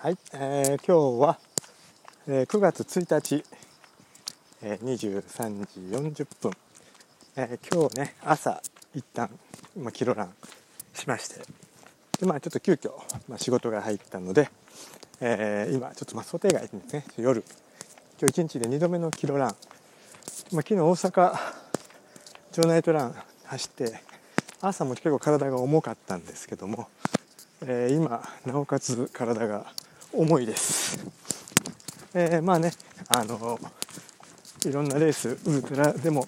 はい、えー今日は、えー9月1日、えー23時40分、えー今日ね朝一旦、まあ、キロランしましてで、まあ、ちょっと急遽、まあ、仕事が入ったので、えー今ちょっとまあ想定外ですね夜今日一日で2度目のキロラン、まあ、昨日大阪城ナイトラン走って朝も結構体が重かったんですけども、えー今なおかつ体が重いです、えーまあねあのいろんなレースウルトラでも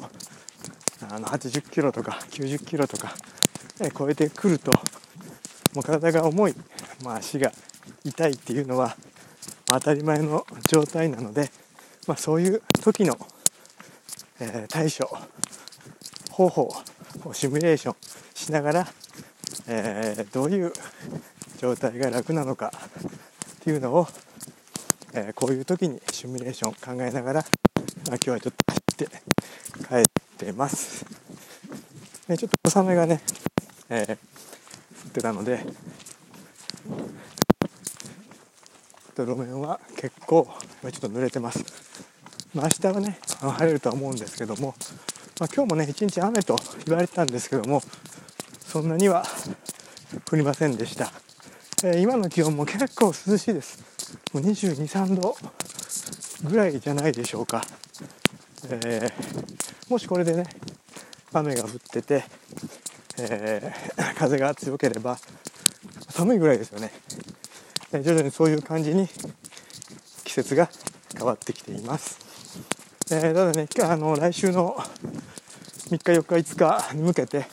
あの80キロとか90キロとか、えー超えてくるともう体が重い、まあ、足が痛いっていうのは当たり前の状態なので、まあ、そういう時の、えー対処方法をシミュレーションしながら、えーどういう状態が楽なのかっていうのを、えーこういう時にシミュレーション考えながら、まあ、今日はちょっと走って帰ってます。ね、ちょっと小雨がね、えー降ってたので、路面は結構ちょっと濡れてます。まあ、明日はね晴れるとは思うんですけども、まあ、今日もね一日雨と言われてたんですけどもそんなには降りませんでした、えー今の気温も結構涼しいです。もう22、3度ぐらいじゃないでしょうか、えーもしこれでね雨が降ってて、えー 風が強ければ寒いぐらいですよね、え徐々にそういう感じに季節が変わってきています、えーただね今日あの来週の3日4日5日に向けて、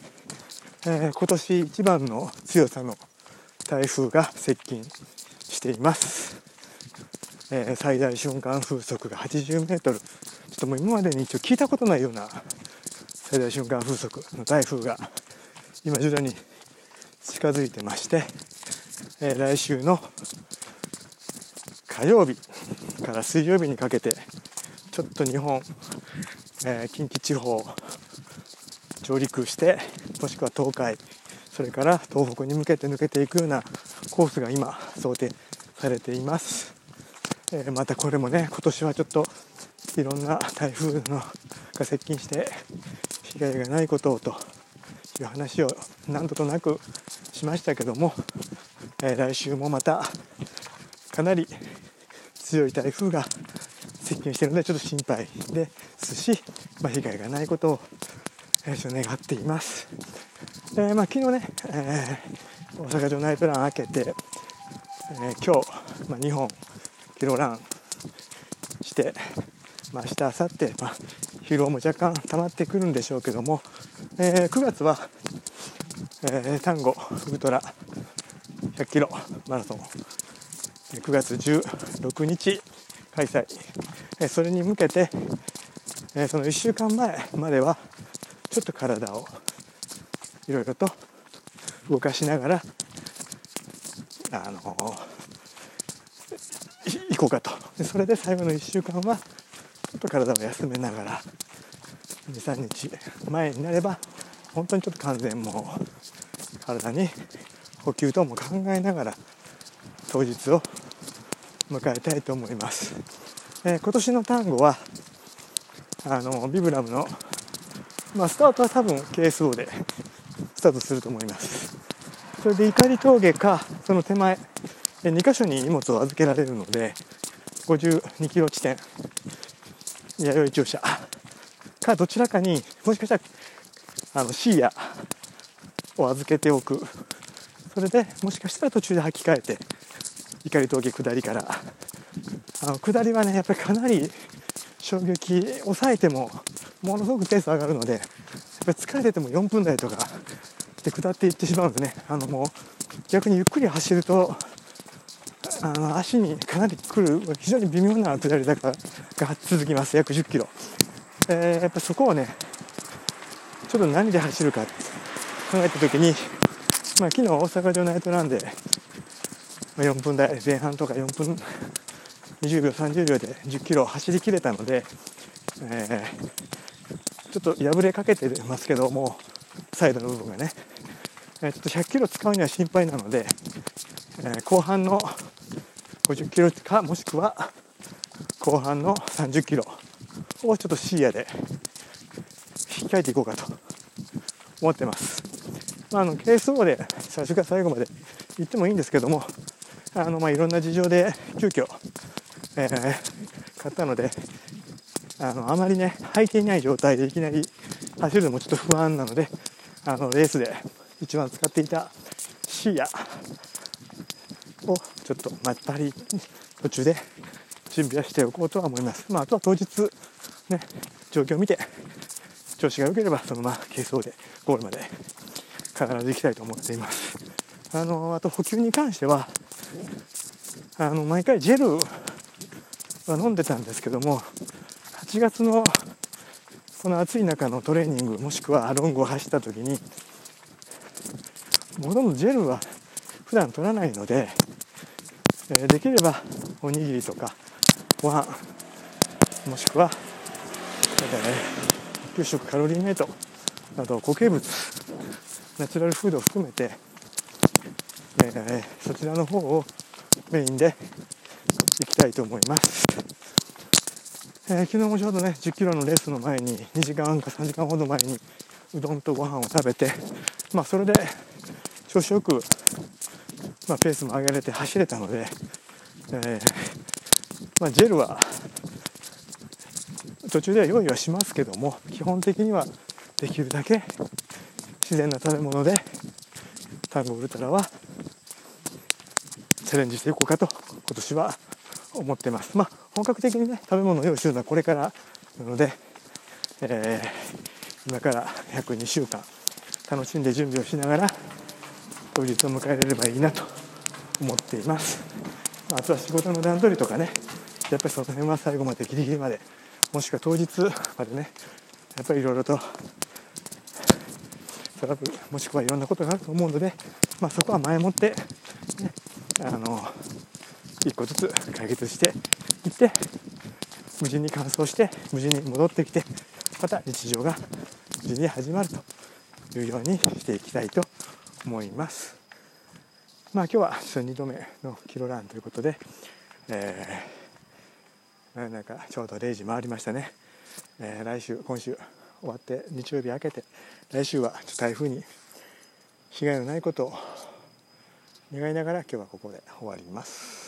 えー今年一番の強さの台風が接近しています、えー最大瞬間風速が80メートル。ちょっともう今までに一応聞いたことないような最大瞬間風速の台風が今徐々に近づいてまして、えー来週の火曜日から水曜日にかけてちょっと日本、えー近畿地方上陸してもしくは東海それから東北に向けて抜けていくようなコースが今想定されています、えーまたこれもね今年はちょっといろんな台風のが接近して被害がないことをという話を何度となくしましたけども、えー来週もまたかなり強い台風が接近しているのでちょっと心配ですし、まあ、被害がないことを、えー願っています。えーまあ、昨日ね、えー大阪城ナイトラン明けて、えー今日、まあ、2本キロランして、まあ、明日明後日、まあ、疲労も若干溜まってくるんでしょうけども、えー9月は、えー、単語ウルトラ100キロマラソン9月16日開催。えーそれに向けて、えーその1週間前まではちょっと体をいろいろと動かしながらあのい行こうかと。でそれで最後の1週間はちょっと体を休めながら23日前になれば本当にちょっと完全もう体に補給等も考えながら当日を迎えたいと思います、えー今年の単語はあのビブラムの、まあ、スタートは多分 KSO でスタートすると思います。それで怒り峠かその手前2箇所に荷物を預けられるので52キロ地点弥生駐車かどちらかにもしかしたらあのシーヤを預けておく。それでもしかしたら途中で履き替えて怒り峠下りから。あの下りはねやっぱりかなり衝撃抑えてもものすごくペース上がるのでぱり疲れてても4分台とかで下っていってしまうんでね。あのもう逆にゆっくり走るとあの足にかなり来る非常に微妙な下り坂が続きます。約1 0キロ、えーやっぱそこをねちょっと何で走るかって考えた時に、まあ、昨日大阪城ナイトランで4分台前半とか4分20秒30秒で1 0キロ走りきれたので、えーちょっと破れかけてますけどもサイドの部分がね、えーちょっと100キロ使うには心配なので、えー後半の50キロかもしくは後半の30キロをちょっと視野で控えていこうかと思ってます。まあ、あの KSO で最初から最後まで行ってもいいんですけどもあの、まあ、いろんな事情で急遽、えー、買ったのであのあまりね履いていない状態でいきなり走るのもちょっと不安なのであのレースで一番使っていた視野をちょっとまったり途中で準備はしておこうとは思います。まあ、あとは当日ね状況を見て調子が良ければそのまま軽装でゴールまで必ず行きたいと思っていますあのあと補給に関してはあの毎回ジェルは飲んでたんですけども8月のこの暑い中のトレーニングもしくはロングを走った時にほとんどジェルは普段取らないので、えできればおにぎりとかご飯もしくは、え給食カロリーメイトなど固形物ナチュラルフードを含めて、え、そちらの方をメインでいきたいと思います、えー、昨日もちょうどね1 0キロのレースの前に2時間か3時間ほど前にうどんとご飯を食べてまあそれで調子よく、まあ、ペースも上げれて走れたので、えーまあ、ジェルは途中では用意はしますけども基本的にはできるだけ自然な食べ物でタンゴウルトラはチャレンジしていこうかと今年は思ってます。まあ本格的にね食べ物を用意するのはこれからなので、えー、今から約2週間楽しんで準備をしながら当日を迎えれればいいなと思っています、まあ、あとは仕事の段取りとかねやっぱりその辺は最後までギリギリまでもしくは当日までねやっぱりいろいろとトラブルもしくはいろんなことがあると思うので、まあ、そこは前もって、ね、あの一個ずつ解決していって無事に完走して無事に戻ってきてまた日常が無事に始まるというようにしていきたいと思います。まあ今日は2度目のキロランということで、えーなんかちょうど0時回りましたね、えー、来週今週終わって日曜日明けて来週は台風に被害のないことを願いながら今日はここで終わります